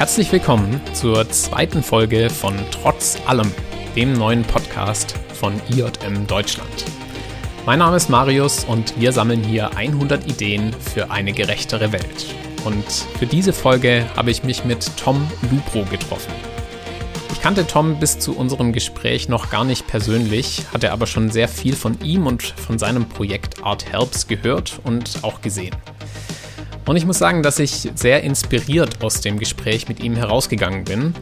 Herzlich willkommen zur zweiten Folge von Trotz allem, dem neuen Podcast von IJM Deutschland. Mein Name ist Marius und wir sammeln hier 100 Ideen für eine gerechtere Welt. Und für diese Folge habe ich mich mit Tom Lupro getroffen. Ich kannte Tom bis zu unserem Gespräch noch gar nicht persönlich, hatte aber schon sehr viel von ihm und von seinem Projekt Art Helps gehört und auch gesehen. Und ich muss sagen, dass ich sehr inspiriert aus dem Gespräch mit ihm herausgegangen bin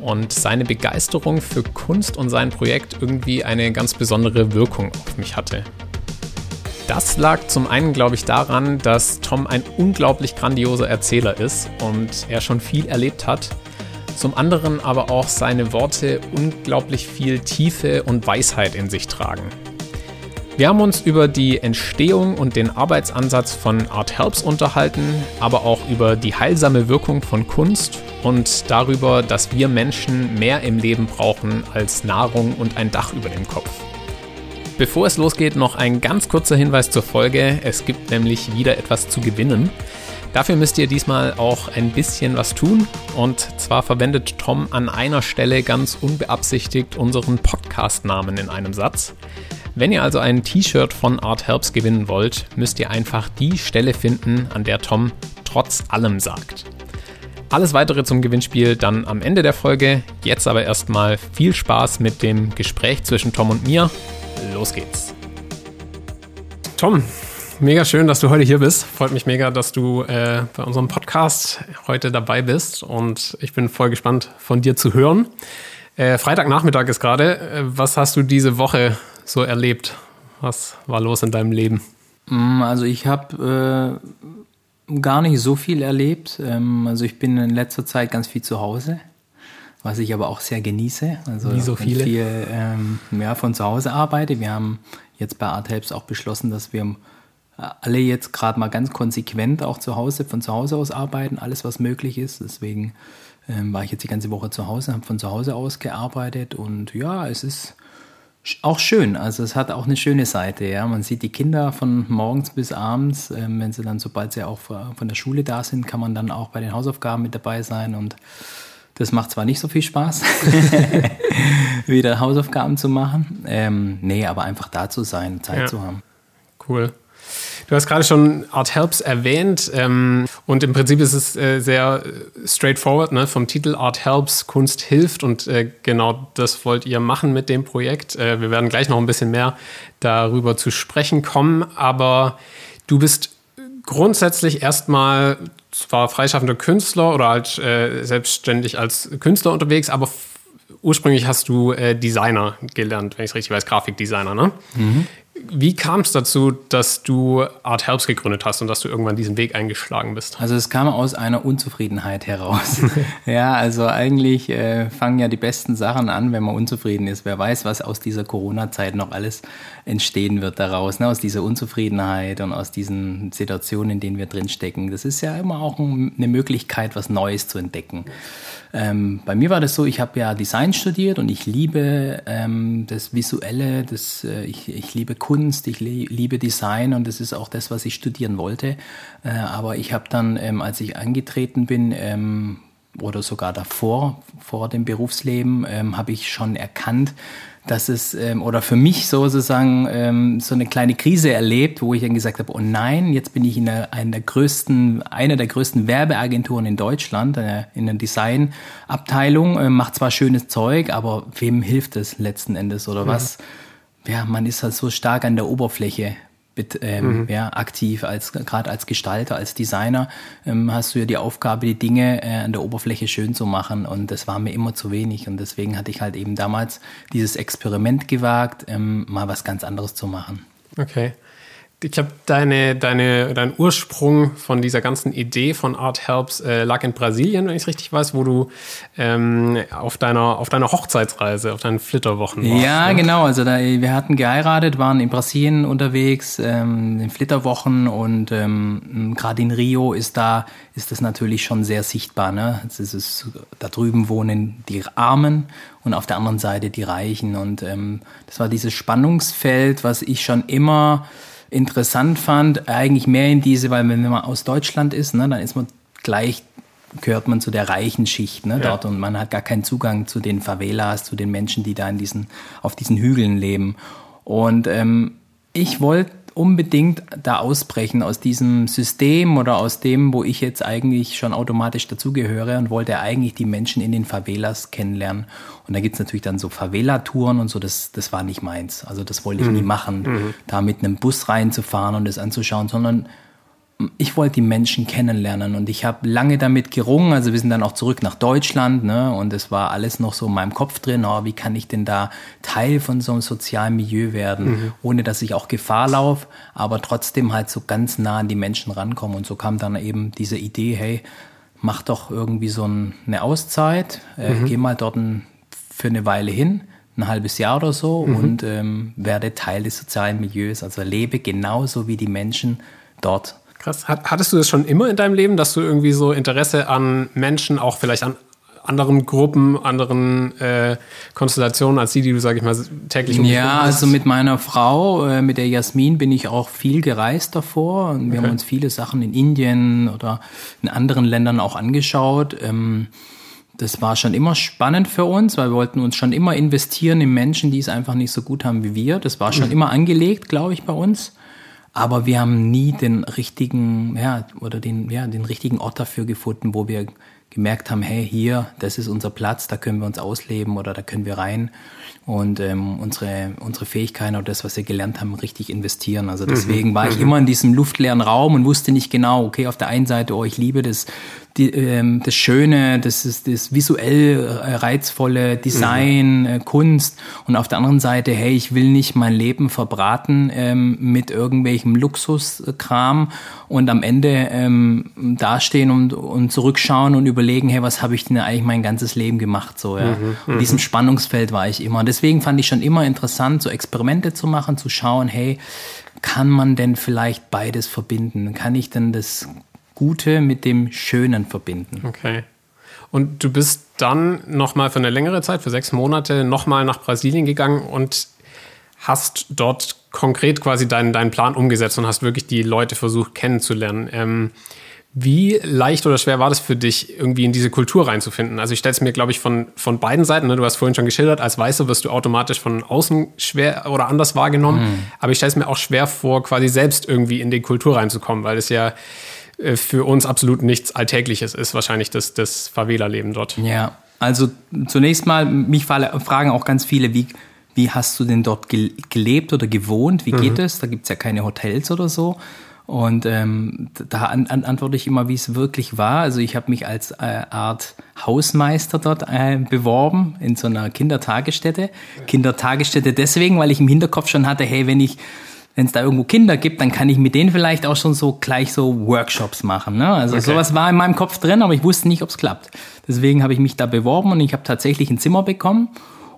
und seine Begeisterung für Kunst und sein Projekt irgendwie eine ganz besondere Wirkung auf mich hatte. Das lag zum einen, glaube ich, daran, dass Tom ein unglaublich grandioser Erzähler ist und er schon viel erlebt hat. Zum anderen aber auch seine Worte unglaublich viel Tiefe und Weisheit in sich tragen. Wir haben uns über die Entstehung und den Arbeitsansatz von Art Helps unterhalten, aber auch über die heilsame Wirkung von Kunst und darüber, dass wir Menschen mehr im Leben brauchen als Nahrung und ein Dach über dem Kopf. Bevor es losgeht, noch ein ganz kurzer Hinweis zur Folge. Es gibt nämlich wieder etwas zu gewinnen. Dafür müsst ihr diesmal auch ein bisschen was tun. Und zwar verwendet Tom an einer Stelle ganz unbeabsichtigt unseren Podcast-Namen in einem Satz. Wenn ihr also ein T-Shirt von Art Helps gewinnen wollt, müsst ihr einfach die Stelle finden, an der Tom trotz allem sagt. Alles weitere zum Gewinnspiel dann am Ende der Folge. Jetzt aber erstmal viel Spaß mit dem Gespräch zwischen Tom und mir. Los geht's. Tom, mega schön, dass du heute hier bist. Freut mich mega, dass du äh, bei unserem Podcast heute dabei bist und ich bin voll gespannt von dir zu hören. Äh, Freitagnachmittag ist gerade. Äh, was hast du diese Woche so erlebt? Was war los in deinem Leben? Mm, also ich habe äh, gar nicht so viel erlebt. Ähm, also ich bin in letzter Zeit ganz viel zu Hause, was ich aber auch sehr genieße. Also Wie so viele? Viel, ähm, ja, von zu Hause arbeite. Wir haben jetzt bei Art Helps auch beschlossen, dass wir alle jetzt gerade mal ganz konsequent auch zu Hause, von zu Hause aus arbeiten, alles was möglich ist. Deswegen ähm, war ich jetzt die ganze Woche zu Hause, habe von zu Hause aus gearbeitet und ja, es ist auch schön. Also es hat auch eine schöne Seite. Ja, man sieht die Kinder von morgens bis abends. Ähm, wenn sie dann, sobald sie auch von der Schule da sind, kann man dann auch bei den Hausaufgaben mit dabei sein und das macht zwar nicht so viel Spaß, wieder Hausaufgaben zu machen. Ähm, nee, aber einfach da zu sein, Zeit ja. zu haben. Cool. Du hast gerade schon Art Helps erwähnt ähm, und im Prinzip ist es äh, sehr straightforward ne? vom Titel Art Helps, Kunst hilft und äh, genau das wollt ihr machen mit dem Projekt. Äh, wir werden gleich noch ein bisschen mehr darüber zu sprechen kommen, aber du bist grundsätzlich erstmal zwar freischaffender Künstler oder halt äh, selbstständig als Künstler unterwegs, aber ursprünglich hast du äh, Designer gelernt, wenn ich es richtig weiß, Grafikdesigner, ne? Mhm. Wie kam es dazu, dass du Art Helps gegründet hast und dass du irgendwann diesen Weg eingeschlagen bist? Also es kam aus einer Unzufriedenheit heraus. ja, also eigentlich äh, fangen ja die besten Sachen an, wenn man unzufrieden ist. Wer weiß, was aus dieser Corona-Zeit noch alles entstehen wird daraus, ne? aus dieser Unzufriedenheit und aus diesen Situationen, in denen wir drinstecken. Das ist ja immer auch ein, eine Möglichkeit, was Neues zu entdecken. Ähm, bei mir war das so, ich habe ja Design studiert und ich liebe ähm, das Visuelle, das, äh, ich, ich liebe Kunst, ich liebe Design und das ist auch das, was ich studieren wollte. Äh, aber ich habe dann, ähm, als ich angetreten bin, ähm, oder sogar davor, vor dem Berufsleben, ähm, habe ich schon erkannt, dass es, ähm, oder für mich sozusagen ähm, so eine kleine Krise erlebt, wo ich dann gesagt habe, oh nein, jetzt bin ich in einer, einer der größten, einer der größten Werbeagenturen in Deutschland, äh, in der Designabteilung, äh, macht zwar schönes Zeug, aber wem hilft es letzten Endes oder ja. was? Ja, man ist halt so stark an der Oberfläche mit, ähm, mhm. ja, aktiv als gerade als Gestalter, als Designer ähm, hast du ja die Aufgabe, die Dinge äh, an der Oberfläche schön zu machen und das war mir immer zu wenig und deswegen hatte ich halt eben damals dieses Experiment gewagt, ähm, mal was ganz anderes zu machen. Okay ich habe deine, deine, dein Ursprung von dieser ganzen Idee von Art Helps äh, lag in Brasilien, wenn ich es richtig weiß, wo du ähm, auf, deiner, auf deiner Hochzeitsreise, auf deinen Flitterwochen warst. Ja, ne? genau. Also da, wir hatten geheiratet, waren in Brasilien unterwegs, ähm, in Flitterwochen und ähm, gerade in Rio ist da ist das natürlich schon sehr sichtbar. Ne? Es ist, da drüben wohnen die Armen und auf der anderen Seite die Reichen und ähm, das war dieses Spannungsfeld, was ich schon immer interessant fand, eigentlich mehr in diese, weil wenn man aus Deutschland ist, ne, dann ist man gleich gehört man zu der reichen Schicht ne, ja. dort und man hat gar keinen Zugang zu den Favelas, zu den Menschen, die da in diesen, auf diesen Hügeln leben. Und ähm, ich wollte unbedingt da ausbrechen aus diesem System oder aus dem, wo ich jetzt eigentlich schon automatisch dazugehöre und wollte eigentlich die Menschen in den Favelas kennenlernen. Und da gibt's natürlich dann so Favela-Touren und so, das, das war nicht meins. Also das wollte ich mhm. nie machen, mhm. da mit einem Bus reinzufahren und das anzuschauen, sondern ich wollte die Menschen kennenlernen und ich habe lange damit gerungen. Also wir sind dann auch zurück nach Deutschland ne? und es war alles noch so in meinem Kopf drin. Oh, wie kann ich denn da Teil von so einem sozialen Milieu werden, mhm. ohne dass ich auch Gefahr laufe, aber trotzdem halt so ganz nah an die Menschen rankommen. Und so kam dann eben diese Idee, hey, mach doch irgendwie so eine Auszeit, äh, mhm. geh mal dort ein, für eine Weile hin ein halbes Jahr oder so mhm. und ähm, werde Teil des sozialen Milieus, also lebe genauso wie die Menschen dort. Krass. Hattest du das schon immer in deinem Leben, dass du irgendwie so Interesse an Menschen, auch vielleicht an anderen Gruppen, anderen äh, Konstellationen als die, die du, sag ich mal, täglich Ja, also mit meiner Frau, äh, mit der Jasmin, bin ich auch viel gereist davor. Und wir okay. haben uns viele Sachen in Indien oder in anderen Ländern auch angeschaut. Ähm, das war schon immer spannend für uns, weil wir wollten uns schon immer investieren in Menschen, die es einfach nicht so gut haben wie wir. Das war schon mhm. immer angelegt, glaube ich, bei uns aber wir haben nie den richtigen, ja, oder den, ja, den richtigen Ort dafür gefunden, wo wir gemerkt haben, hey, hier, das ist unser Platz, da können wir uns ausleben oder da können wir rein und ähm, unsere, unsere Fähigkeiten oder das, was wir gelernt haben, richtig investieren. Also deswegen mhm. war ich mhm. immer in diesem luftleeren Raum und wusste nicht genau, okay, auf der einen Seite, oh, ich liebe das, die, ähm, das Schöne, das ist das visuell äh, reizvolle Design, mhm. äh, Kunst und auf der anderen Seite, hey, ich will nicht mein Leben verbraten ähm, mit irgendwelchem Luxuskram und am Ende ähm, dastehen und, und zurückschauen und überlegen, hey, was habe ich denn eigentlich mein ganzes Leben gemacht? So, ja. Mhm, und diesem mhm. Spannungsfeld war ich immer. Und deswegen fand ich schon immer interessant, so Experimente zu machen, zu schauen, hey, kann man denn vielleicht beides verbinden? Kann ich denn das Gute mit dem Schönen verbinden? Okay. Und du bist dann nochmal für eine längere Zeit, für sechs Monate, nochmal nach Brasilien gegangen und hast dort konkret quasi deinen, deinen Plan umgesetzt und hast wirklich die Leute versucht kennenzulernen. Ähm, wie leicht oder schwer war das für dich, irgendwie in diese Kultur reinzufinden? Also ich stelle es mir, glaube ich, von, von beiden Seiten, ne? du hast vorhin schon geschildert, als Weißer wirst du automatisch von außen schwer oder anders wahrgenommen. Mhm. Aber ich stelle es mir auch schwer vor, quasi selbst irgendwie in die Kultur reinzukommen, weil es ja äh, für uns absolut nichts Alltägliches ist, wahrscheinlich das, das Favela-Leben dort. Ja, also zunächst mal, mich fragen auch ganz viele, wie, wie hast du denn dort gelebt oder gewohnt? Wie geht mhm. es? Da gibt es ja keine Hotels oder so. Und ähm, da an, an, antworte ich immer, wie es wirklich war. Also ich habe mich als äh, Art Hausmeister dort äh, beworben in so einer Kindertagesstätte. Kindertagesstätte deswegen, weil ich im Hinterkopf schon hatte, hey, wenn ich wenn es da irgendwo Kinder gibt, dann kann ich mit denen vielleicht auch schon so gleich so Workshops machen. Ne? Also okay. sowas war in meinem Kopf drin, aber ich wusste nicht, ob es klappt. Deswegen habe ich mich da beworben und ich habe tatsächlich ein Zimmer bekommen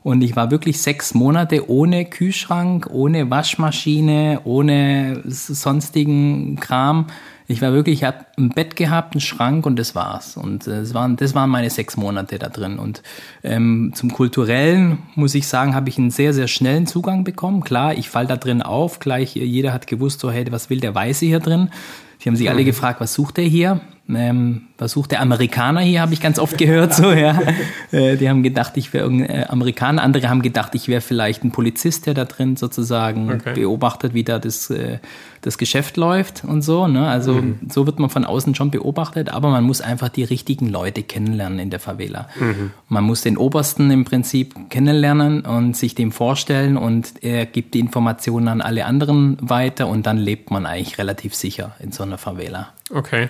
und ich war wirklich sechs Monate ohne Kühlschrank, ohne Waschmaschine, ohne sonstigen Kram. Ich war wirklich, ich habe ein Bett gehabt, einen Schrank und das war's. Und äh, das waren, das waren meine sechs Monate da drin. Und ähm, zum Kulturellen muss ich sagen, habe ich einen sehr, sehr schnellen Zugang bekommen. Klar, ich fall da drin auf. Gleich jeder hat gewusst, so hey, was will der Weiße hier drin? Sie haben sich alle mhm. gefragt, was sucht er hier? Ähm, was sucht der Amerikaner hier, habe ich ganz oft gehört. So, ja. Äh, die haben gedacht, ich wäre irgendein äh, Amerikaner. Andere haben gedacht, ich wäre vielleicht ein Polizist, der da drin sozusagen okay. beobachtet, wie da das, äh, das Geschäft läuft und so. Ne? Also mhm. so wird man von außen schon beobachtet, aber man muss einfach die richtigen Leute kennenlernen in der Favela. Mhm. Man muss den Obersten im Prinzip kennenlernen und sich dem vorstellen und er gibt die Informationen an alle anderen weiter und dann lebt man eigentlich relativ sicher in so einer Favela. Okay.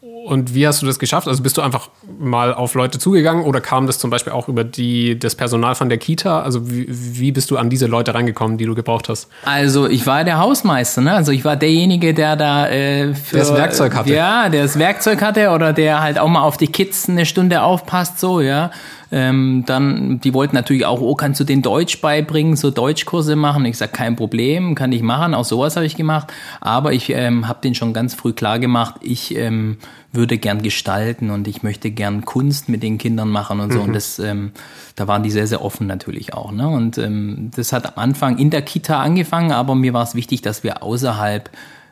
Und wie hast du das geschafft? Also bist du einfach mal auf Leute zugegangen oder kam das zum Beispiel auch über die, das Personal von der Kita? Also wie, wie bist du an diese Leute reingekommen, die du gebraucht hast? Also ich war der Hausmeister, ne? Also ich war derjenige, der da äh, für, der das Werkzeug hatte. Ja, der das Werkzeug hatte oder der halt auch mal auf die Kids eine Stunde aufpasst, so ja. Ähm, dann, die wollten natürlich auch, oh, kannst du den Deutsch beibringen, so Deutschkurse machen? Ich sage, kein Problem, kann ich machen. Auch sowas habe ich gemacht. Aber ich ähm, habe den schon ganz früh klar gemacht, ich ähm, würde gern gestalten und ich möchte gern Kunst mit den Kindern machen und so. Mhm. Und das, ähm, da waren die sehr, sehr offen natürlich auch. Ne? Und ähm, das hat am Anfang in der Kita angefangen, aber mir war es wichtig, dass wir außerhalb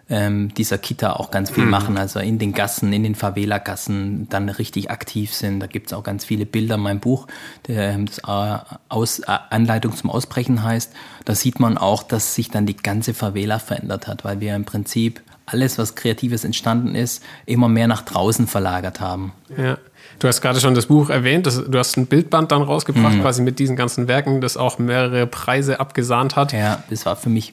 ähm, dieser Kita auch ganz viel mhm. machen, also in den Gassen, in den Favela-Gassen dann richtig aktiv sind. Da gibt es auch ganz viele Bilder in meinem Buch, der ähm, das Aus, Anleitung zum Ausbrechen heißt. Da sieht man auch, dass sich dann die ganze Favela verändert hat, weil wir im Prinzip alles, was Kreatives entstanden ist, immer mehr nach draußen verlagert haben. Ja. Du hast gerade schon das Buch erwähnt, das, du hast ein Bildband dann rausgebracht, mhm. quasi mit diesen ganzen Werken, das auch mehrere Preise abgesahnt hat. Ja, das war für mich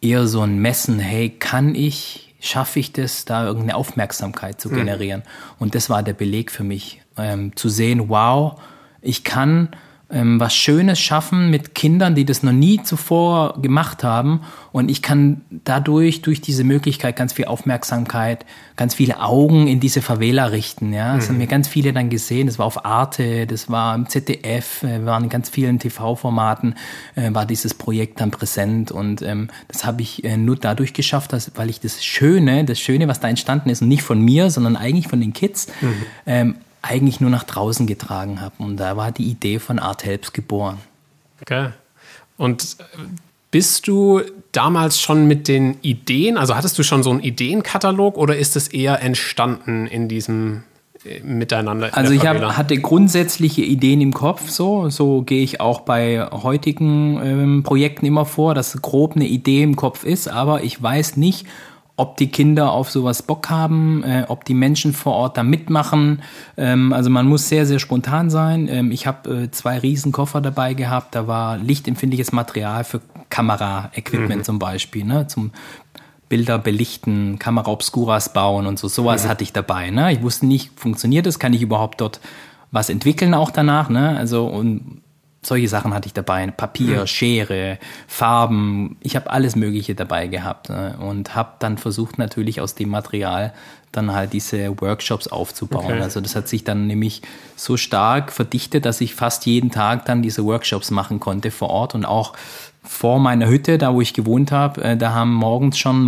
eher so ein Messen, hey, kann ich, schaffe ich das, da irgendeine Aufmerksamkeit zu mhm. generieren? Mhm. Und das war der Beleg für mich, ähm, zu sehen, wow, ich kann ähm, was Schönes schaffen mit Kindern, die das noch nie zuvor gemacht haben. Und ich kann dadurch, durch diese Möglichkeit, ganz viel Aufmerksamkeit, ganz viele Augen in diese Favela richten. Ja, das mhm. haben mir ganz viele dann gesehen. Das war auf Arte, das war im ZDF, äh, waren in ganz vielen TV-Formaten, äh, war dieses Projekt dann präsent. Und ähm, das habe ich äh, nur dadurch geschafft, dass, weil ich das Schöne, das Schöne, was da entstanden ist, und nicht von mir, sondern eigentlich von den Kids, mhm. ähm, eigentlich nur nach draußen getragen habe. Und da war die Idee von Art Helps geboren. Okay. Und äh, bist du damals schon mit den Ideen, also hattest du schon so einen Ideenkatalog oder ist es eher entstanden in diesem äh, Miteinander? Also ich hab, hatte grundsätzliche Ideen im Kopf, so, so gehe ich auch bei heutigen ähm, Projekten immer vor, dass grob eine Idee im Kopf ist, aber ich weiß nicht, ob die Kinder auf sowas Bock haben, äh, ob die Menschen vor Ort da mitmachen. Ähm, also man muss sehr, sehr spontan sein. Ähm, ich habe äh, zwei Riesenkoffer dabei gehabt. Da war lichtempfindliches Material für Kamera-Equipment mhm. zum Beispiel, ne? zum Bilder belichten, Kamera Obscuras bauen und so. Sowas mhm. hatte ich dabei. Ne? Ich wusste nicht, funktioniert das? Kann ich überhaupt dort was entwickeln auch danach? Ne? Also und solche Sachen hatte ich dabei. Papier, mhm. Schere, Farben. Ich habe alles Mögliche dabei gehabt ne? und habe dann versucht, natürlich aus dem Material dann halt diese Workshops aufzubauen. Okay. Also das hat sich dann nämlich so stark verdichtet, dass ich fast jeden Tag dann diese Workshops machen konnte vor Ort und auch vor meiner Hütte, da wo ich gewohnt habe, äh, da haben morgens schon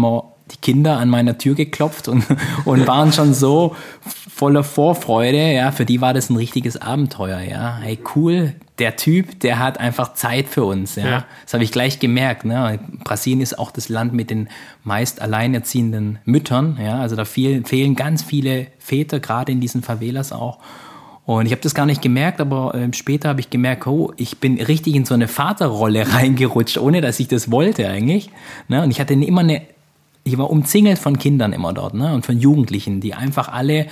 die Kinder an meiner Tür geklopft und, und waren schon so voller Vorfreude. Ja, für die war das ein richtiges Abenteuer. Ja, hey, cool, der Typ, der hat einfach Zeit für uns. Ja, ja. das habe ich gleich gemerkt. Ne? Brasilien ist auch das Land mit den meist alleinerziehenden Müttern. Ja, also da fehlen, fehlen ganz viele Väter, gerade in diesen Favelas auch. Und ich habe das gar nicht gemerkt, aber äh, später habe ich gemerkt, oh, ich bin richtig in so eine Vaterrolle reingerutscht, ohne dass ich das wollte eigentlich. Ne? Und ich hatte immer eine ich war umzingelt von Kindern immer dort ne? und von Jugendlichen, die einfach alle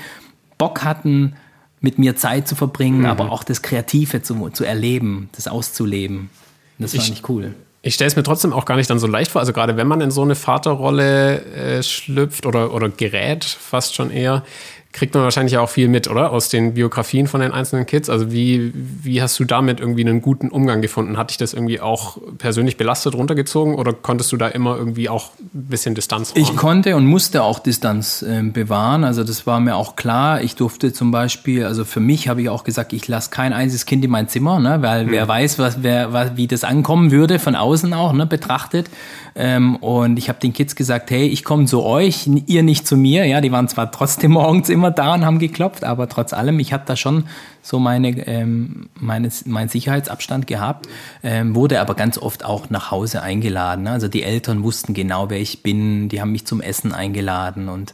Bock hatten, mit mir Zeit zu verbringen, mhm. aber auch das Kreative zu, zu erleben, das auszuleben. Das fand ich, ich cool. Ich stelle es mir trotzdem auch gar nicht dann so leicht vor. Also gerade wenn man in so eine Vaterrolle äh, schlüpft oder, oder gerät, fast schon eher, kriegt man wahrscheinlich auch viel mit, oder? Aus den Biografien von den einzelnen Kids. Also wie, wie hast du damit irgendwie einen guten Umgang gefunden? Hat dich das irgendwie auch persönlich belastet runtergezogen oder konntest du da immer irgendwie auch ein bisschen Distanz wahren? Ich konnte und musste auch Distanz äh, bewahren. Also das war mir auch klar. Ich durfte zum Beispiel, also für mich habe ich auch gesagt, ich lasse kein einziges Kind in mein Zimmer, ne? weil hm. wer weiß, was, wer, was, wie das ankommen würde, von außen auch ne? betrachtet. Ähm, und ich habe den Kids gesagt, hey, ich komme zu euch, ihr nicht zu mir. Ja, die waren zwar trotzdem morgens immer da und haben geklopft, aber trotz allem, ich hatte da schon so meine, ähm, meine, meinen Sicherheitsabstand gehabt, ähm, wurde aber ganz oft auch nach Hause eingeladen. Also die Eltern wussten genau, wer ich bin, die haben mich zum Essen eingeladen und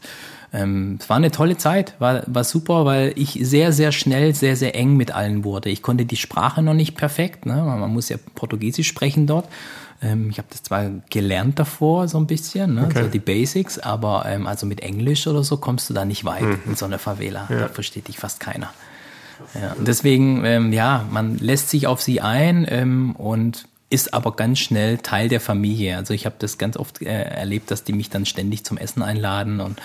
ähm, es war eine tolle Zeit, war, war super, weil ich sehr, sehr schnell, sehr, sehr eng mit allen wurde. Ich konnte die Sprache noch nicht perfekt, ne? man muss ja Portugiesisch sprechen dort. Ähm, ich habe das zwar gelernt davor, so ein bisschen, ne? okay. so die Basics, aber ähm, also mit Englisch oder so kommst du da nicht weit mhm. in so einer Favela. Ja. Da versteht dich fast keiner. Ja, und deswegen, ähm, ja, man lässt sich auf sie ein ähm, und ist aber ganz schnell Teil der Familie. Also ich habe das ganz oft äh, erlebt, dass die mich dann ständig zum Essen einladen und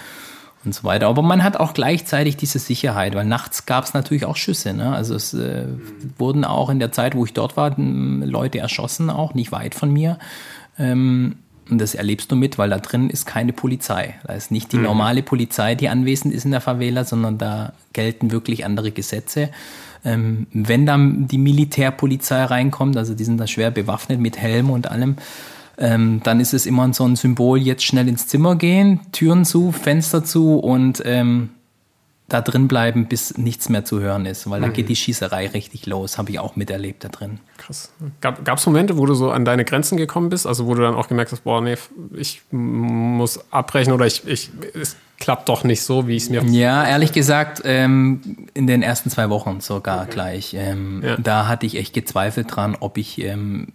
und so weiter. Aber man hat auch gleichzeitig diese Sicherheit, weil nachts gab es natürlich auch Schüsse. Ne? Also es äh, wurden auch in der Zeit, wo ich dort war, Leute erschossen, auch nicht weit von mir. Ähm, Und das erlebst du mit, weil da drin ist keine Polizei. Da ist nicht die mhm. normale Polizei, die anwesend ist in der Favela, sondern da gelten wirklich andere Gesetze. Ähm, wenn dann die Militärpolizei reinkommt, also die sind da schwer bewaffnet mit Helm und allem, ähm, dann ist es immer so ein Symbol, jetzt schnell ins Zimmer gehen, Türen zu, Fenster zu und ähm, da drin bleiben, bis nichts mehr zu hören ist, weil mhm. da geht die Schießerei richtig los, habe ich auch miterlebt da drin. Krass. Gab es Momente, wo du so an deine Grenzen gekommen bist, also wo du dann auch gemerkt hast, boah, nee, ich muss abbrechen oder ich, ich es klappt doch nicht so, wie ich es mir Ja, ehrlich gesagt, ähm, in den ersten zwei Wochen sogar okay. gleich. Ähm, ja. Da hatte ich echt gezweifelt dran, ob ich ähm,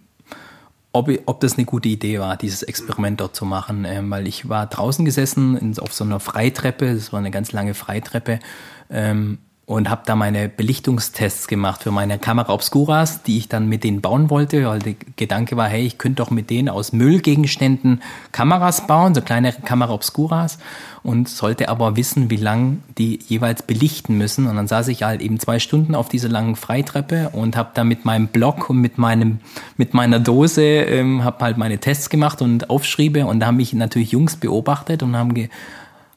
ob, ob das eine gute Idee war, dieses Experiment dort zu machen, ähm, weil ich war draußen gesessen in, auf so einer Freitreppe, das war eine ganz lange Freitreppe, ähm, und habe da meine Belichtungstests gemacht für meine Kamera Obscuras, die ich dann mit denen bauen wollte, weil der Gedanke war, hey, ich könnte doch mit denen aus Müllgegenständen Kameras bauen, so kleine Kamera Obscuras und sollte aber wissen, wie lang die jeweils belichten müssen. Und dann saß ich halt eben zwei Stunden auf dieser langen Freitreppe und habe da mit meinem Block und mit meinem mit meiner Dose ähm, habe halt meine Tests gemacht und Aufschriebe. Und da haben mich natürlich Jungs beobachtet und haben ge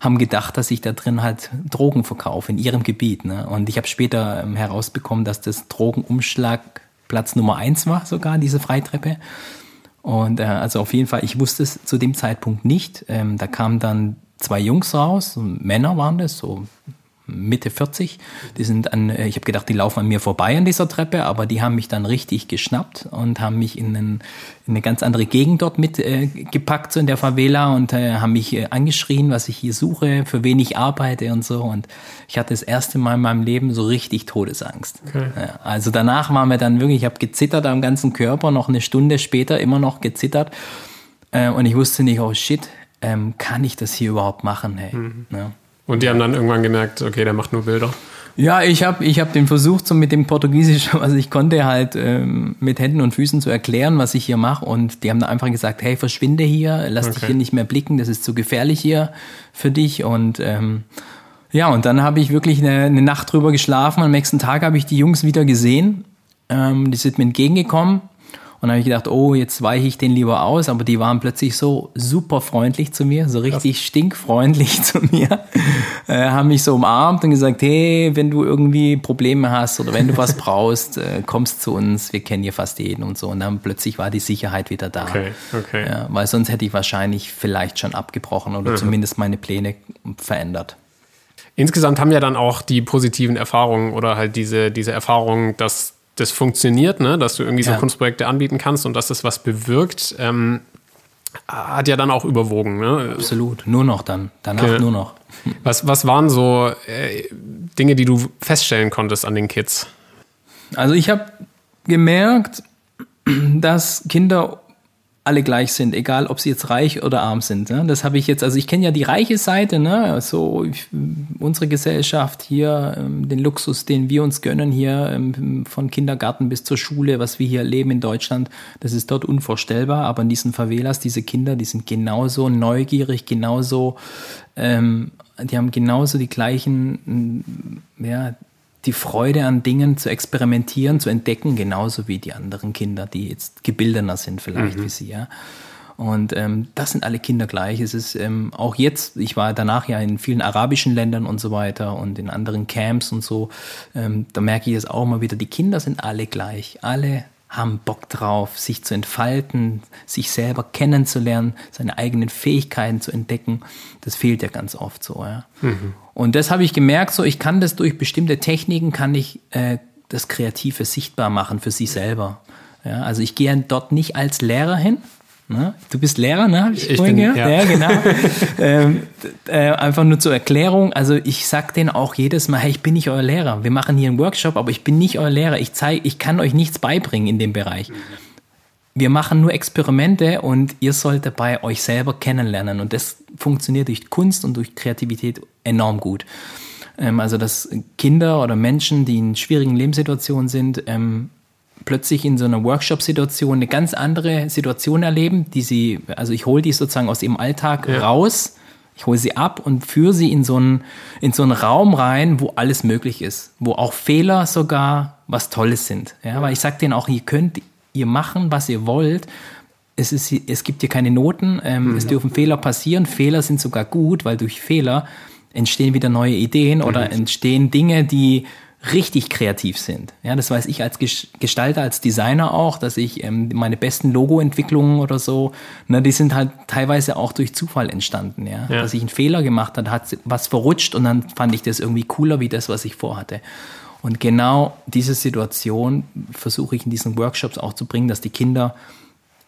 haben gedacht, dass ich da drin halt Drogen verkaufe in ihrem Gebiet. Ne? Und ich habe später ähm, herausbekommen, dass das Drogenumschlag Platz Nummer eins war, sogar diese Freitreppe. Und äh, also auf jeden Fall, ich wusste es zu dem Zeitpunkt nicht. Ähm, da kamen dann zwei Jungs raus, Männer waren das, so Mitte 40. Die sind an, äh, ich habe gedacht, die laufen an mir vorbei an dieser Treppe, aber die haben mich dann richtig geschnappt und haben mich in, einen, in eine ganz andere Gegend dort mitgepackt, äh, so in der Favela und äh, haben mich äh, angeschrien, was ich hier suche, für wen ich arbeite und so. Und ich hatte das erste Mal in meinem Leben so richtig Todesangst. Okay. Ja, also danach waren wir dann wirklich, ich habe gezittert am ganzen Körper, noch eine Stunde später immer noch gezittert. Äh, und ich wusste nicht, oh shit, ähm, kann ich das hier überhaupt machen? Hey? Mhm. Ja. Und die haben dann irgendwann gemerkt, okay, der macht nur Bilder. Ja, ich habe ich hab den versucht, so mit dem Portugiesisch, was ich konnte, halt ähm, mit Händen und Füßen zu erklären, was ich hier mache. Und die haben dann einfach gesagt, hey, verschwinde hier, lass okay. dich hier nicht mehr blicken, das ist zu gefährlich hier für dich. Und ähm, ja, und dann habe ich wirklich eine, eine Nacht drüber geschlafen. Am nächsten Tag habe ich die Jungs wieder gesehen. Ähm, die sind mir entgegengekommen und dann habe ich gedacht, oh, jetzt weiche ich den lieber aus, aber die waren plötzlich so super freundlich zu mir, so richtig Krass. stinkfreundlich zu mir, äh, haben mich so umarmt und gesagt, hey, wenn du irgendwie Probleme hast oder wenn du was brauchst, äh, kommst zu uns, wir kennen hier fast jeden und so. Und dann plötzlich war die Sicherheit wieder da. Okay, okay. Ja, weil sonst hätte ich wahrscheinlich vielleicht schon abgebrochen oder mhm. zumindest meine Pläne verändert. Insgesamt haben ja dann auch die positiven Erfahrungen oder halt diese, diese Erfahrungen, dass das funktioniert, ne? dass du irgendwie so Kunstprojekte anbieten kannst und dass das was bewirkt, ähm, hat ja dann auch überwogen. Ne? Absolut, nur noch dann, danach okay. nur noch. Was, was waren so äh, Dinge, die du feststellen konntest an den Kids? Also ich habe gemerkt, dass Kinder alle gleich sind, egal ob sie jetzt reich oder arm sind. Ne? Das habe ich jetzt, also ich kenne ja die reiche Seite, ne? so ich, unsere Gesellschaft hier, ähm, den Luxus, den wir uns gönnen hier, ähm, von Kindergarten bis zur Schule, was wir hier erleben in Deutschland, das ist dort unvorstellbar, aber in diesen Favelas, diese Kinder, die sind genauso neugierig, genauso, ähm, die haben genauso die gleichen, ja, die Freude an Dingen zu experimentieren, zu entdecken, genauso wie die anderen Kinder, die jetzt gebildener sind vielleicht mhm. wie sie, ja. Und ähm, das sind alle Kinder gleich. Es ist ähm, auch jetzt, ich war danach ja in vielen arabischen Ländern und so weiter und in anderen Camps und so, ähm, da merke ich das auch mal wieder, die Kinder sind alle gleich. Alle haben Bock drauf, sich zu entfalten, sich selber kennenzulernen, seine eigenen Fähigkeiten zu entdecken. Das fehlt ja ganz oft so. Ja. Mhm. Und das habe ich gemerkt, so ich kann das durch bestimmte Techniken, kann ich äh, das Kreative sichtbar machen für sich selber. Ja, also ich gehe dort nicht als Lehrer hin, Ne? Du bist Lehrer, ne? Ich, ich bin, ja. ja. genau. ähm, äh, einfach nur zur Erklärung. Also ich sag denen auch jedes Mal, hey, ich bin nicht euer Lehrer. Wir machen hier einen Workshop, aber ich bin nicht euer Lehrer. Ich zeige, ich kann euch nichts beibringen in dem Bereich. Wir machen nur Experimente und ihr sollt dabei euch selber kennenlernen. Und das funktioniert durch Kunst und durch Kreativität enorm gut. Ähm, also dass Kinder oder Menschen, die in schwierigen Lebenssituationen sind, ähm, plötzlich in so einer Workshop-Situation eine ganz andere Situation erleben, die sie, also ich hole die sozusagen aus ihrem Alltag ja. raus, ich hole sie ab und führe sie in so, einen, in so einen Raum rein, wo alles möglich ist, wo auch Fehler sogar was Tolles sind. Ja, weil ich sage denen auch, ihr könnt ihr machen, was ihr wollt. Es, ist, es gibt hier keine Noten, ähm, mhm. es dürfen Fehler passieren. Fehler sind sogar gut, weil durch Fehler entstehen wieder neue Ideen oder mhm. entstehen Dinge, die richtig kreativ sind. Ja, das weiß ich als Gestalter, als Designer auch, dass ich ähm, meine besten Logo-Entwicklungen oder so, ne, die sind halt teilweise auch durch Zufall entstanden. Ja? ja, dass ich einen Fehler gemacht habe, hat was verrutscht und dann fand ich das irgendwie cooler wie das, was ich vorhatte. Und genau diese Situation versuche ich in diesen Workshops auch zu bringen, dass die Kinder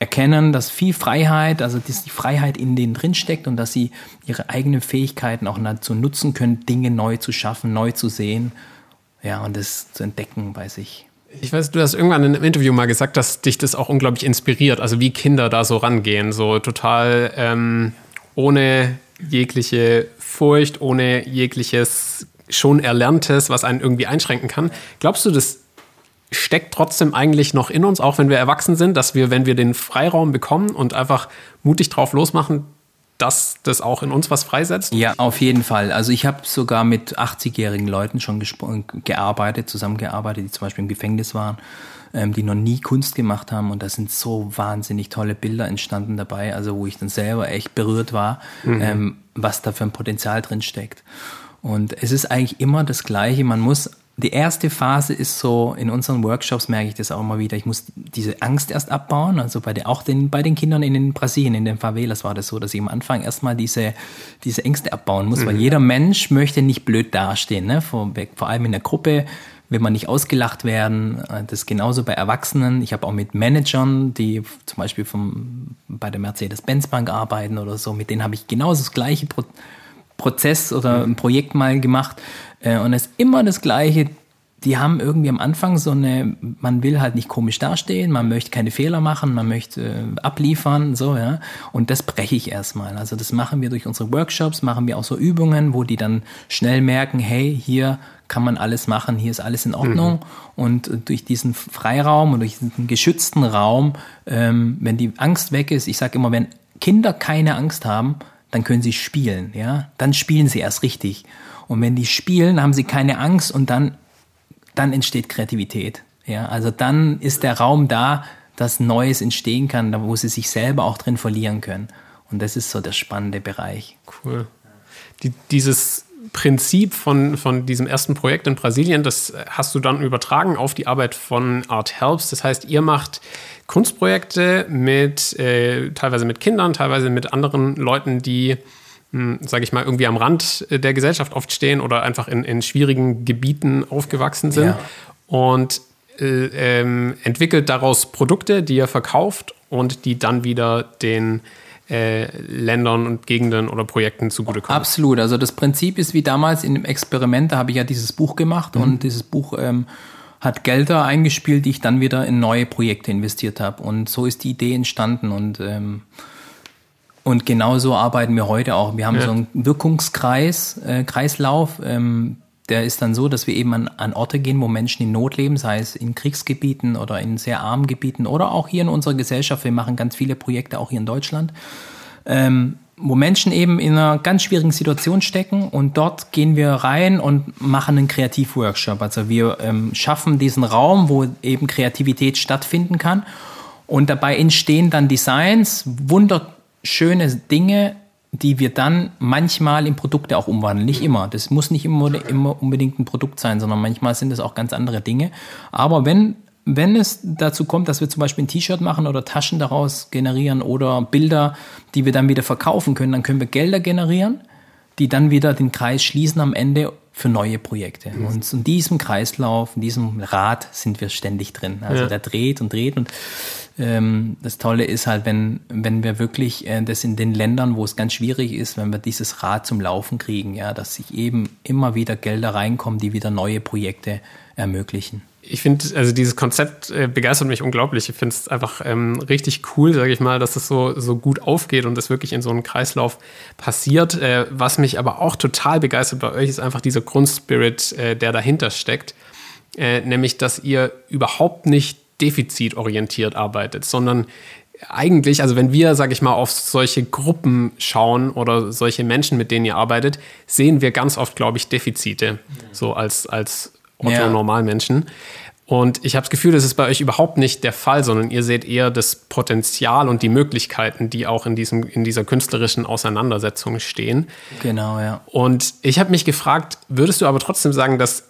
erkennen, dass viel Freiheit, also dass die Freiheit in denen drin steckt und dass sie ihre eigenen Fähigkeiten auch dazu nutzen können, Dinge neu zu schaffen, neu zu sehen, ja, und das zu entdecken bei sich. Ich weiß, du hast irgendwann in einem Interview mal gesagt, dass dich das auch unglaublich inspiriert, also wie Kinder da so rangehen, so total ähm, ohne jegliche Furcht, ohne jegliches schon Erlerntes, was einen irgendwie einschränken kann. Glaubst du, das steckt trotzdem eigentlich noch in uns, auch wenn wir erwachsen sind, dass wir, wenn wir den Freiraum bekommen und einfach mutig drauf losmachen, dass das auch in uns was freisetzt? Ja, auf jeden Fall. Also ich habe sogar mit 80-jährigen Leuten schon gearbeitet, zusammengearbeitet, die zum Beispiel im Gefängnis waren, ähm, die noch nie Kunst gemacht haben. Und da sind so wahnsinnig tolle Bilder entstanden dabei, also wo ich dann selber echt berührt war, mhm. ähm, was da für ein Potenzial drin steckt. Und es ist eigentlich immer das Gleiche. Man muss die erste Phase ist so, in unseren Workshops merke ich das auch immer wieder, ich muss diese Angst erst abbauen. Also bei, den, auch den, bei den Kindern in den Brasilien, in den Favelas war das so, dass ich am Anfang erstmal diese, diese Ängste abbauen muss, mhm. weil jeder Mensch möchte nicht blöd dastehen, ne? vor, vor allem in der Gruppe will man nicht ausgelacht werden. Das ist genauso bei Erwachsenen. Ich habe auch mit Managern, die zum Beispiel vom, bei der Mercedes-Benz-Bank arbeiten oder so, mit denen habe ich genauso das gleiche Pro Prozess oder ein Projekt mal gemacht. Äh, und es ist immer das Gleiche. Die haben irgendwie am Anfang so eine, man will halt nicht komisch dastehen, man möchte keine Fehler machen, man möchte äh, abliefern, so, ja. Und das breche ich erstmal. Also das machen wir durch unsere Workshops, machen wir auch so Übungen, wo die dann schnell merken, hey, hier kann man alles machen, hier ist alles in Ordnung. Mhm. Und durch diesen Freiraum und durch diesen geschützten Raum, ähm, wenn die Angst weg ist, ich sage immer, wenn Kinder keine Angst haben, dann können sie spielen, ja. Dann spielen sie erst richtig. Und wenn die spielen, haben sie keine Angst und dann, dann entsteht Kreativität. Ja, also dann ist der Raum da, dass Neues entstehen kann, da wo sie sich selber auch drin verlieren können. Und das ist so der spannende Bereich. Cool. Die, dieses Prinzip von, von diesem ersten Projekt in Brasilien, das hast du dann übertragen auf die Arbeit von Art Helps. Das heißt, ihr macht Kunstprojekte mit äh, teilweise mit Kindern, teilweise mit anderen Leuten, die hm, sage ich mal, irgendwie am Rand der Gesellschaft oft stehen oder einfach in, in schwierigen Gebieten aufgewachsen sind. Ja. Und äh, ähm, entwickelt daraus Produkte, die er verkauft und die dann wieder den äh, Ländern und Gegenden oder Projekten zugutekommen. Absolut. Also das Prinzip ist wie damals in dem Experiment, da habe ich ja dieses Buch gemacht mhm. und dieses Buch ähm, hat Gelder eingespielt, die ich dann wieder in neue Projekte investiert habe. Und so ist die Idee entstanden und ähm, und genauso arbeiten wir heute auch. Wir haben ja. so einen Wirkungskreis, äh, Kreislauf. Ähm, der ist dann so, dass wir eben an, an Orte gehen, wo Menschen in Not leben, sei es in Kriegsgebieten oder in sehr armen Gebieten oder auch hier in unserer Gesellschaft. Wir machen ganz viele Projekte auch hier in Deutschland, ähm, wo Menschen eben in einer ganz schwierigen Situation stecken und dort gehen wir rein und machen einen Kreativworkshop. Also wir ähm, schaffen diesen Raum, wo eben Kreativität stattfinden kann. Und dabei entstehen dann Designs, wunder schöne Dinge, die wir dann manchmal in Produkte auch umwandeln. Nicht immer. Das muss nicht immer, immer unbedingt ein Produkt sein, sondern manchmal sind es auch ganz andere Dinge. Aber wenn, wenn es dazu kommt, dass wir zum Beispiel ein T-Shirt machen oder Taschen daraus generieren oder Bilder, die wir dann wieder verkaufen können, dann können wir Gelder generieren, die dann wieder den Kreis schließen am Ende für neue Projekte. Mhm. Und in diesem Kreislauf, in diesem Rad sind wir ständig drin. Also ja. der dreht und dreht. Und ähm, das Tolle ist halt, wenn, wenn wir wirklich äh, das in den Ländern, wo es ganz schwierig ist, wenn wir dieses Rad zum Laufen kriegen, ja, dass sich eben immer wieder Gelder reinkommen, die wieder neue Projekte ermöglichen ich finde, also dieses Konzept äh, begeistert mich unglaublich. Ich finde es einfach ähm, richtig cool, sage ich mal, dass es so, so gut aufgeht und es wirklich in so einem Kreislauf passiert. Äh, was mich aber auch total begeistert bei euch ist einfach dieser Grundspirit, äh, der dahinter steckt. Äh, nämlich, dass ihr überhaupt nicht defizitorientiert arbeitet, sondern eigentlich, also wenn wir, sage ich mal, auf solche Gruppen schauen oder solche Menschen, mit denen ihr arbeitet, sehen wir ganz oft, glaube ich, Defizite, so als, als Otto-Normalmenschen. Und ich habe das Gefühl, das ist bei euch überhaupt nicht der Fall, sondern ihr seht eher das Potenzial und die Möglichkeiten, die auch in, diesem, in dieser künstlerischen Auseinandersetzung stehen. Genau, ja. Und ich habe mich gefragt, würdest du aber trotzdem sagen, dass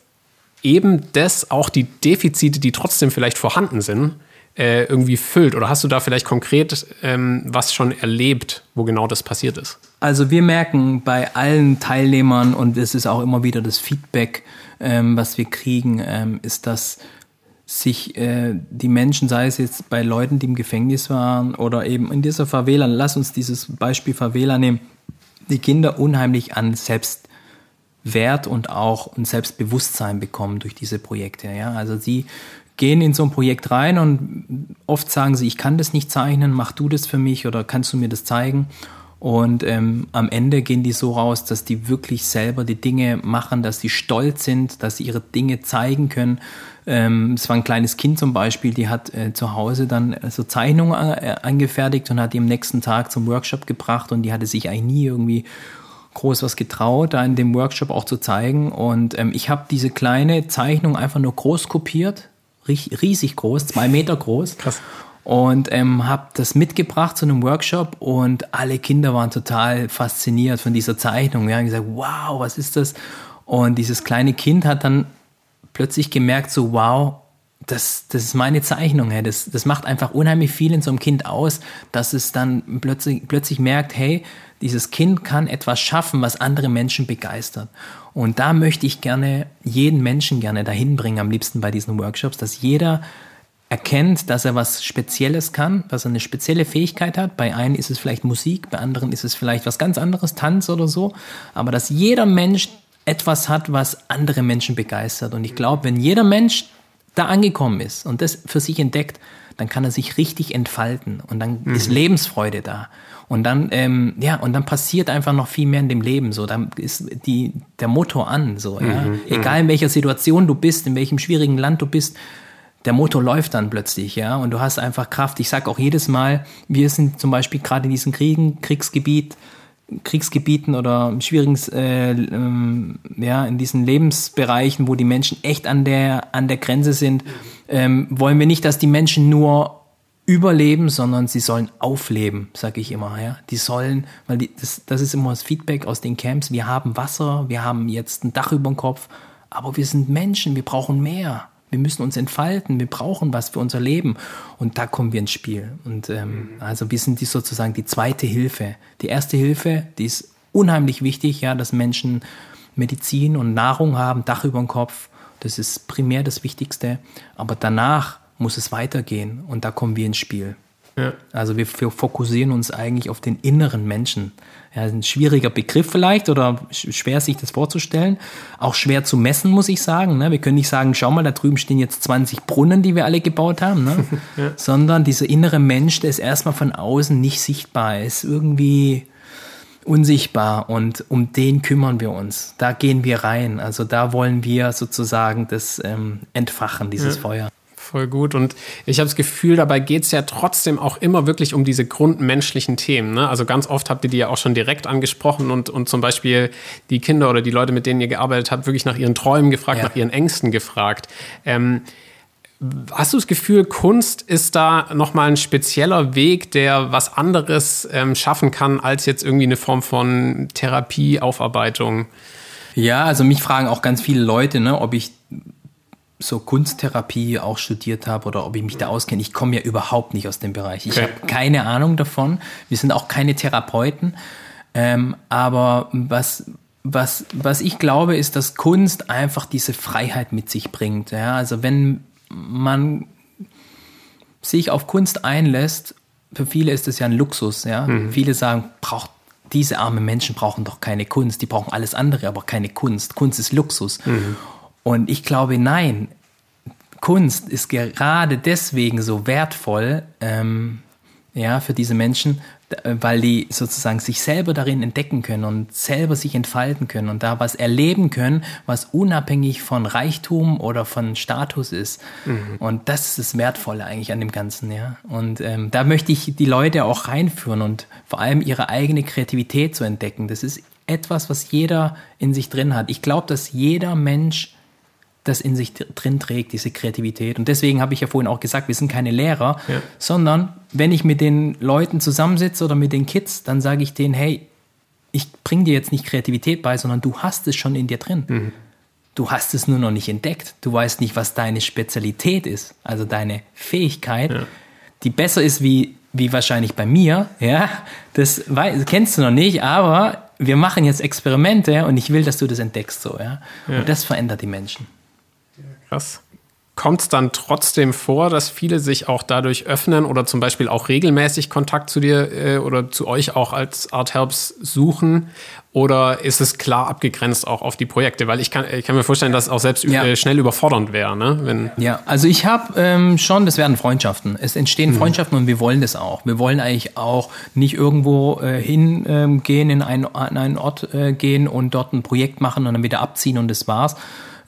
eben das auch die Defizite, die trotzdem vielleicht vorhanden sind, äh, irgendwie füllt? Oder hast du da vielleicht konkret ähm, was schon erlebt, wo genau das passiert ist? Also wir merken bei allen Teilnehmern, und es ist auch immer wieder das Feedback, ähm, was wir kriegen, ähm, ist, dass sich äh, die Menschen, sei es jetzt bei Leuten, die im Gefängnis waren oder eben in dieser Favela, lass uns dieses Beispiel Favela nehmen, die Kinder unheimlich an Selbstwert und auch ein Selbstbewusstsein bekommen durch diese Projekte. Ja? Also sie gehen in so ein Projekt rein und oft sagen sie, ich kann das nicht zeichnen, mach du das für mich oder kannst du mir das zeigen? Und ähm, am Ende gehen die so raus, dass die wirklich selber die Dinge machen, dass sie stolz sind, dass sie ihre Dinge zeigen können. Ähm, es war ein kleines Kind zum Beispiel, die hat äh, zu Hause dann äh, so Zeichnungen äh, angefertigt und hat die am nächsten Tag zum Workshop gebracht und die hatte sich eigentlich nie irgendwie groß was getraut, da in dem Workshop auch zu zeigen. Und ähm, ich habe diese kleine Zeichnung einfach nur groß kopiert, riesig groß, zwei Meter groß. Krass und ähm, habe das mitgebracht zu einem Workshop und alle Kinder waren total fasziniert von dieser Zeichnung. Wir haben gesagt, wow, was ist das? Und dieses kleine Kind hat dann plötzlich gemerkt, so wow, das, das ist meine Zeichnung. Hey. Das, das macht einfach unheimlich viel in so einem Kind aus, dass es dann plötzlich, plötzlich merkt, hey, dieses Kind kann etwas schaffen, was andere Menschen begeistert. Und da möchte ich gerne jeden Menschen gerne dahin bringen, am liebsten bei diesen Workshops, dass jeder erkennt, dass er was Spezielles kann, dass er eine spezielle Fähigkeit hat. Bei einem ist es vielleicht Musik, bei anderen ist es vielleicht was ganz anderes, Tanz oder so. Aber dass jeder Mensch etwas hat, was andere Menschen begeistert. Und ich glaube, wenn jeder Mensch da angekommen ist und das für sich entdeckt, dann kann er sich richtig entfalten und dann mhm. ist Lebensfreude da. Und dann, ähm, ja, und dann passiert einfach noch viel mehr in dem Leben. So, dann ist die, der Motor an. So, ja. Mhm. Egal in welcher Situation du bist, in welchem schwierigen Land du bist, der Motor läuft dann plötzlich, ja, und du hast einfach Kraft. Ich sage auch jedes Mal, wir sind zum Beispiel gerade in diesen Kriegen, Kriegsgebiet, Kriegsgebieten oder schwierigen, äh, ähm, ja, in diesen Lebensbereichen, wo die Menschen echt an der, an der Grenze sind, ähm, wollen wir nicht, dass die Menschen nur überleben, sondern sie sollen aufleben, sage ich immer. Ja, die sollen, weil die, das, das ist immer das Feedback aus den Camps. Wir haben Wasser, wir haben jetzt ein Dach über dem Kopf, aber wir sind Menschen, wir brauchen mehr. Wir müssen uns entfalten, wir brauchen was für unser Leben. Und da kommen wir ins Spiel. Und ähm, also wir sind die sozusagen die zweite Hilfe. Die erste Hilfe, die ist unheimlich wichtig, ja, dass Menschen Medizin und Nahrung haben, Dach über dem Kopf. Das ist primär das Wichtigste. Aber danach muss es weitergehen und da kommen wir ins Spiel. Ja. Also wir, wir, fokussieren uns eigentlich auf den inneren Menschen. Ja, ein schwieriger Begriff vielleicht oder schwer sich das vorzustellen. Auch schwer zu messen, muss ich sagen. Ne? Wir können nicht sagen, schau mal, da drüben stehen jetzt 20 Brunnen, die wir alle gebaut haben. Ne? ja. Sondern dieser innere Mensch, der ist erstmal von außen nicht sichtbar, ist irgendwie unsichtbar und um den kümmern wir uns. Da gehen wir rein. Also da wollen wir sozusagen das ähm, entfachen, dieses ja. Feuer voll gut. Und ich habe das Gefühl, dabei geht es ja trotzdem auch immer wirklich um diese grundmenschlichen Themen. Ne? Also ganz oft habt ihr die ja auch schon direkt angesprochen und, und zum Beispiel die Kinder oder die Leute, mit denen ihr gearbeitet habt, wirklich nach ihren Träumen gefragt, ja. nach ihren Ängsten gefragt. Ähm, Hast du das Gefühl, Kunst ist da nochmal ein spezieller Weg, der was anderes ähm, schaffen kann, als jetzt irgendwie eine Form von Therapie, Aufarbeitung? Ja, also mich fragen auch ganz viele Leute, ne, ob ich so Kunsttherapie auch studiert habe oder ob ich mich da auskenne. Ich komme ja überhaupt nicht aus dem Bereich. Ich okay. habe keine Ahnung davon. Wir sind auch keine Therapeuten. Ähm, aber was, was, was ich glaube, ist, dass Kunst einfach diese Freiheit mit sich bringt. Ja? Also wenn man sich auf Kunst einlässt, für viele ist das ja ein Luxus. Ja? Mhm. Viele sagen, braucht diese armen Menschen brauchen doch keine Kunst, die brauchen alles andere, aber keine Kunst. Kunst ist Luxus. Mhm. Und ich glaube, nein, Kunst ist gerade deswegen so wertvoll, ähm, ja, für diese Menschen, weil die sozusagen sich selber darin entdecken können und selber sich entfalten können und da was erleben können, was unabhängig von Reichtum oder von Status ist. Mhm. Und das ist das Wertvolle eigentlich an dem Ganzen, ja. Und ähm, da möchte ich die Leute auch reinführen und vor allem ihre eigene Kreativität zu entdecken. Das ist etwas, was jeder in sich drin hat. Ich glaube, dass jeder Mensch das in sich drin trägt, diese Kreativität. Und deswegen habe ich ja vorhin auch gesagt, wir sind keine Lehrer, ja. sondern wenn ich mit den Leuten zusammensitze oder mit den Kids, dann sage ich denen, hey, ich bringe dir jetzt nicht Kreativität bei, sondern du hast es schon in dir drin. Mhm. Du hast es nur noch nicht entdeckt. Du weißt nicht, was deine Spezialität ist, also deine Fähigkeit, ja. die besser ist wie, wie wahrscheinlich bei mir. Ja, das, das kennst du noch nicht, aber wir machen jetzt Experimente und ich will, dass du das entdeckst so. Ja, ja. und das verändert die Menschen. Krass kommt es dann trotzdem vor, dass viele sich auch dadurch öffnen oder zum Beispiel auch regelmäßig Kontakt zu dir äh, oder zu euch auch als Art Helps suchen? Oder ist es klar abgegrenzt auch auf die Projekte? Weil ich kann, ich kann mir vorstellen, dass es auch selbst ja. äh, schnell überfordernd wäre. Ne? Ja, also ich habe ähm, schon, das werden Freundschaften. Es entstehen mhm. Freundschaften und wir wollen das auch. Wir wollen eigentlich auch nicht irgendwo äh, hingehen, ähm, in, einen, an einen Ort äh, gehen und dort ein Projekt machen und dann wieder abziehen und das war's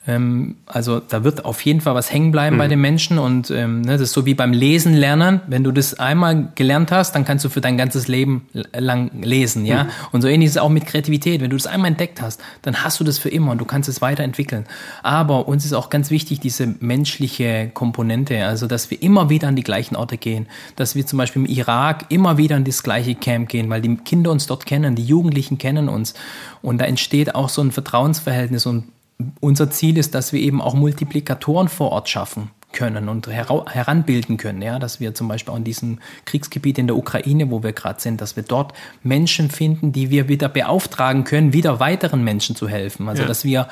ähm, also da wird auf jeden Fall was hängen bleiben mhm. bei den Menschen und ähm, ne, das ist so wie beim Lesen lernen. Wenn du das einmal gelernt hast, dann kannst du für dein ganzes Leben lang lesen, ja. Mhm. Und so ähnlich ist es auch mit Kreativität. Wenn du das einmal entdeckt hast, dann hast du das für immer und du kannst es weiterentwickeln. Aber uns ist auch ganz wichtig diese menschliche Komponente, also dass wir immer wieder an die gleichen Orte gehen, dass wir zum Beispiel im Irak immer wieder an das gleiche Camp gehen, weil die Kinder uns dort kennen, die Jugendlichen kennen uns und da entsteht auch so ein Vertrauensverhältnis und unser Ziel ist, dass wir eben auch Multiplikatoren vor Ort schaffen können und heranbilden können, ja, dass wir zum Beispiel auch in diesem Kriegsgebiet in der Ukraine, wo wir gerade sind, dass wir dort Menschen finden, die wir wieder beauftragen können, wieder weiteren Menschen zu helfen. Also ja. dass wir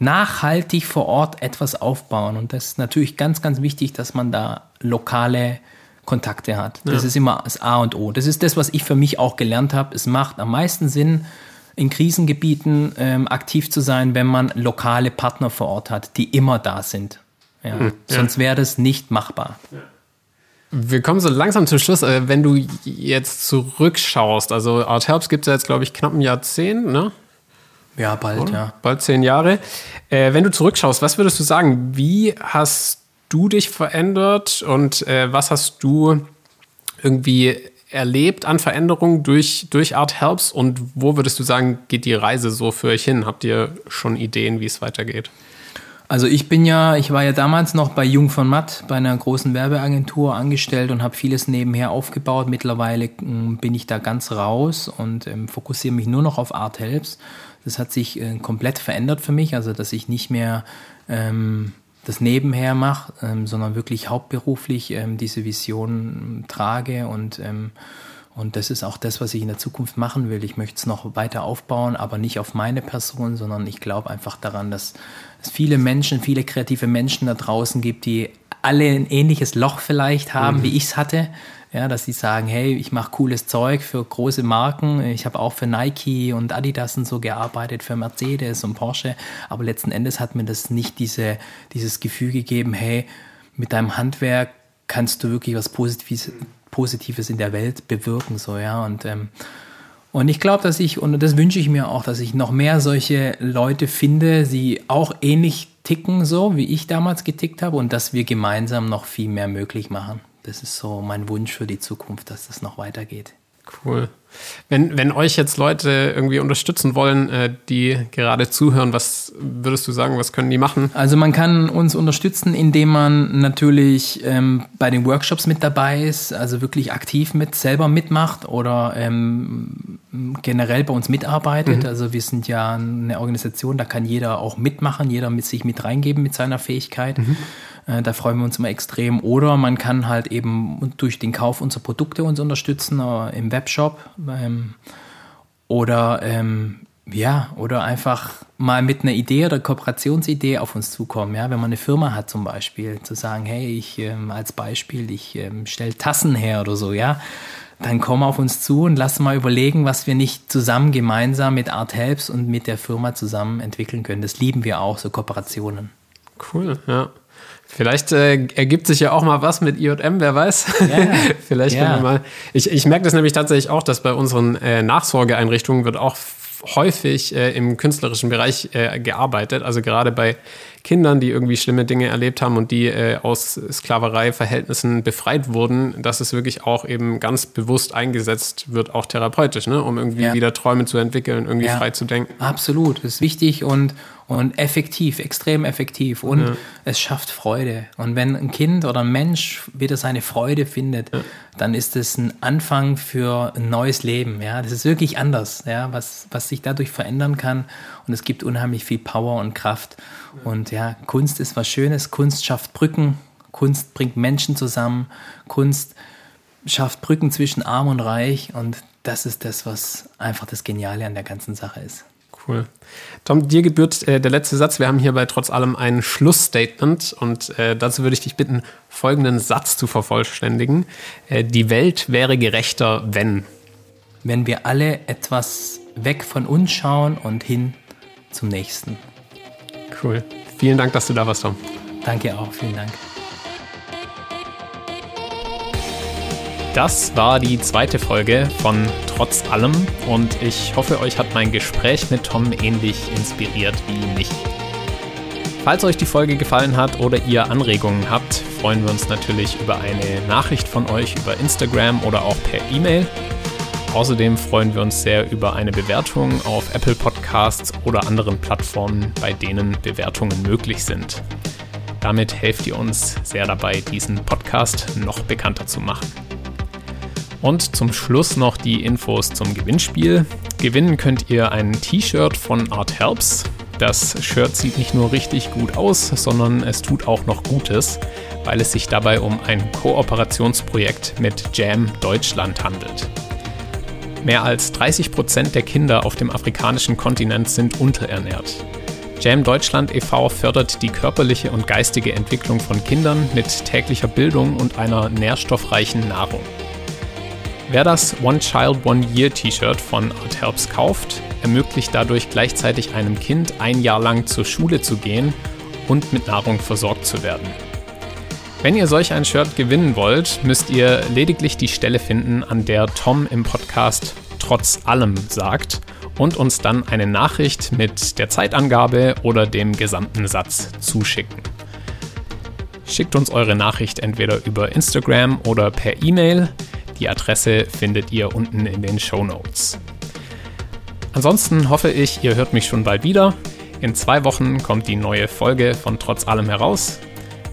nachhaltig vor Ort etwas aufbauen. Und das ist natürlich ganz, ganz wichtig, dass man da lokale Kontakte hat. Das ja. ist immer das A und O. Das ist das, was ich für mich auch gelernt habe. Es macht am meisten Sinn, in Krisengebieten ähm, aktiv zu sein, wenn man lokale Partner vor Ort hat, die immer da sind. Ja. Hm, ja. Sonst wäre das nicht machbar. Wir kommen so langsam zum Schluss. Äh, wenn du jetzt zurückschaust, also Art Helps gibt es ja jetzt, glaube ich, knapp ein Jahrzehnt, ne? Ja, bald, Oder? ja. Bald zehn Jahre. Äh, wenn du zurückschaust, was würdest du sagen? Wie hast du dich verändert und äh, was hast du irgendwie erlebt an Veränderungen durch, durch Art Helps und wo würdest du sagen, geht die Reise so für euch hin? Habt ihr schon Ideen, wie es weitergeht? Also ich bin ja, ich war ja damals noch bei Jung von Matt, bei einer großen Werbeagentur angestellt und habe vieles nebenher aufgebaut. Mittlerweile ähm, bin ich da ganz raus und ähm, fokussiere mich nur noch auf Art Helps. Das hat sich äh, komplett verändert für mich, also dass ich nicht mehr ähm, das nebenher mache, ähm, sondern wirklich hauptberuflich ähm, diese Vision trage und ähm, und das ist auch das, was ich in der Zukunft machen will. Ich möchte es noch weiter aufbauen, aber nicht auf meine Person, sondern ich glaube einfach daran, dass es viele Menschen, viele kreative Menschen da draußen gibt, die alle ein ähnliches Loch vielleicht haben, mhm. wie ich es hatte. Ja, dass sie sagen, hey, ich mache cooles Zeug für große Marken. Ich habe auch für Nike und Adidas und so gearbeitet, für Mercedes und Porsche. Aber letzten Endes hat mir das nicht diese, dieses Gefühl gegeben, hey, mit deinem Handwerk kannst du wirklich was Positives, Positives in der Welt bewirken, so, ja. Und, ähm, und ich glaube, dass ich, und das wünsche ich mir auch, dass ich noch mehr solche Leute finde, die auch ähnlich ticken, so wie ich damals getickt habe, und dass wir gemeinsam noch viel mehr möglich machen das ist so mein Wunsch für die Zukunft, dass das noch weitergeht. Cool. Wenn, wenn euch jetzt Leute irgendwie unterstützen wollen, äh, die gerade zuhören, was würdest du sagen, was können die machen? Also man kann uns unterstützen, indem man natürlich ähm, bei den Workshops mit dabei ist, also wirklich aktiv mit selber mitmacht oder ähm, generell bei uns mitarbeitet. Mhm. Also wir sind ja eine Organisation, da kann jeder auch mitmachen, jeder mit sich mit reingeben mit seiner Fähigkeit. Mhm. Äh, da freuen wir uns immer extrem. Oder man kann halt eben durch den Kauf unserer Produkte uns unterstützen äh, im Webshop. Ähm, oder ähm, ja, oder einfach mal mit einer Idee oder Kooperationsidee auf uns zukommen. Ja, wenn man eine Firma hat zum Beispiel, zu sagen, hey, ich ähm, als Beispiel, ich ähm, stelle Tassen her oder so, ja, dann komm auf uns zu und lass mal überlegen, was wir nicht zusammen gemeinsam mit Art Helps und mit der Firma zusammen entwickeln können. Das lieben wir auch, so Kooperationen. Cool, ja. Vielleicht äh, ergibt sich ja auch mal was mit IJM, wer weiß. Ja, Vielleicht ja. wir mal. Ich, ich merke das nämlich tatsächlich auch, dass bei unseren äh, Nachsorgeeinrichtungen wird auch häufig äh, im künstlerischen Bereich äh, gearbeitet. Also gerade bei Kindern, die irgendwie schlimme Dinge erlebt haben und die äh, aus Sklavereiverhältnissen befreit wurden, dass es wirklich auch eben ganz bewusst eingesetzt wird, auch therapeutisch, ne? um irgendwie ja. wieder Träume zu entwickeln, irgendwie ja. frei zu denken. Absolut, das ist wichtig und, und effektiv, extrem effektiv und ja. es schafft Freude. Und wenn ein Kind oder ein Mensch wieder seine Freude findet, dann ist es ein Anfang für ein neues Leben. Ja, das ist wirklich anders, ja, was, was sich dadurch verändern kann. Und es gibt unheimlich viel Power und Kraft. Und ja, Kunst ist was Schönes. Kunst schafft Brücken. Kunst bringt Menschen zusammen. Kunst schafft Brücken zwischen Arm und Reich. Und das ist das, was einfach das Geniale an der ganzen Sache ist. Cool. Tom, dir gebührt äh, der letzte Satz. Wir haben hierbei trotz allem ein Schlussstatement und äh, dazu würde ich dich bitten, folgenden Satz zu vervollständigen. Äh, die Welt wäre gerechter, wenn. Wenn wir alle etwas weg von uns schauen und hin zum nächsten. Cool. Vielen Dank, dass du da warst, Tom. Danke auch. Vielen Dank. Das war die zweite Folge von Trotz allem und ich hoffe, euch hat mein Gespräch mit Tom ähnlich inspiriert wie mich. Falls euch die Folge gefallen hat oder ihr Anregungen habt, freuen wir uns natürlich über eine Nachricht von euch über Instagram oder auch per E-Mail. Außerdem freuen wir uns sehr über eine Bewertung auf Apple Podcasts oder anderen Plattformen, bei denen Bewertungen möglich sind. Damit helft ihr uns sehr dabei, diesen Podcast noch bekannter zu machen. Und zum Schluss noch die Infos zum Gewinnspiel. Gewinnen könnt ihr ein T-Shirt von Art Helps. Das Shirt sieht nicht nur richtig gut aus, sondern es tut auch noch Gutes, weil es sich dabei um ein Kooperationsprojekt mit Jam Deutschland handelt. Mehr als 30 Prozent der Kinder auf dem afrikanischen Kontinent sind unterernährt. Jam Deutschland e.V. fördert die körperliche und geistige Entwicklung von Kindern mit täglicher Bildung und einer nährstoffreichen Nahrung. Wer das One Child One Year T-Shirt von Art Helps kauft, ermöglicht dadurch gleichzeitig einem Kind ein Jahr lang zur Schule zu gehen und mit Nahrung versorgt zu werden. Wenn ihr solch ein Shirt gewinnen wollt, müsst ihr lediglich die Stelle finden, an der Tom im Podcast trotz allem sagt und uns dann eine Nachricht mit der Zeitangabe oder dem gesamten Satz zuschicken. Schickt uns eure Nachricht entweder über Instagram oder per E-Mail. Die Adresse findet ihr unten in den Show Notes. Ansonsten hoffe ich, ihr hört mich schon bald wieder. In zwei Wochen kommt die neue Folge von Trotz allem heraus.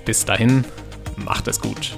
Bis dahin, macht es gut.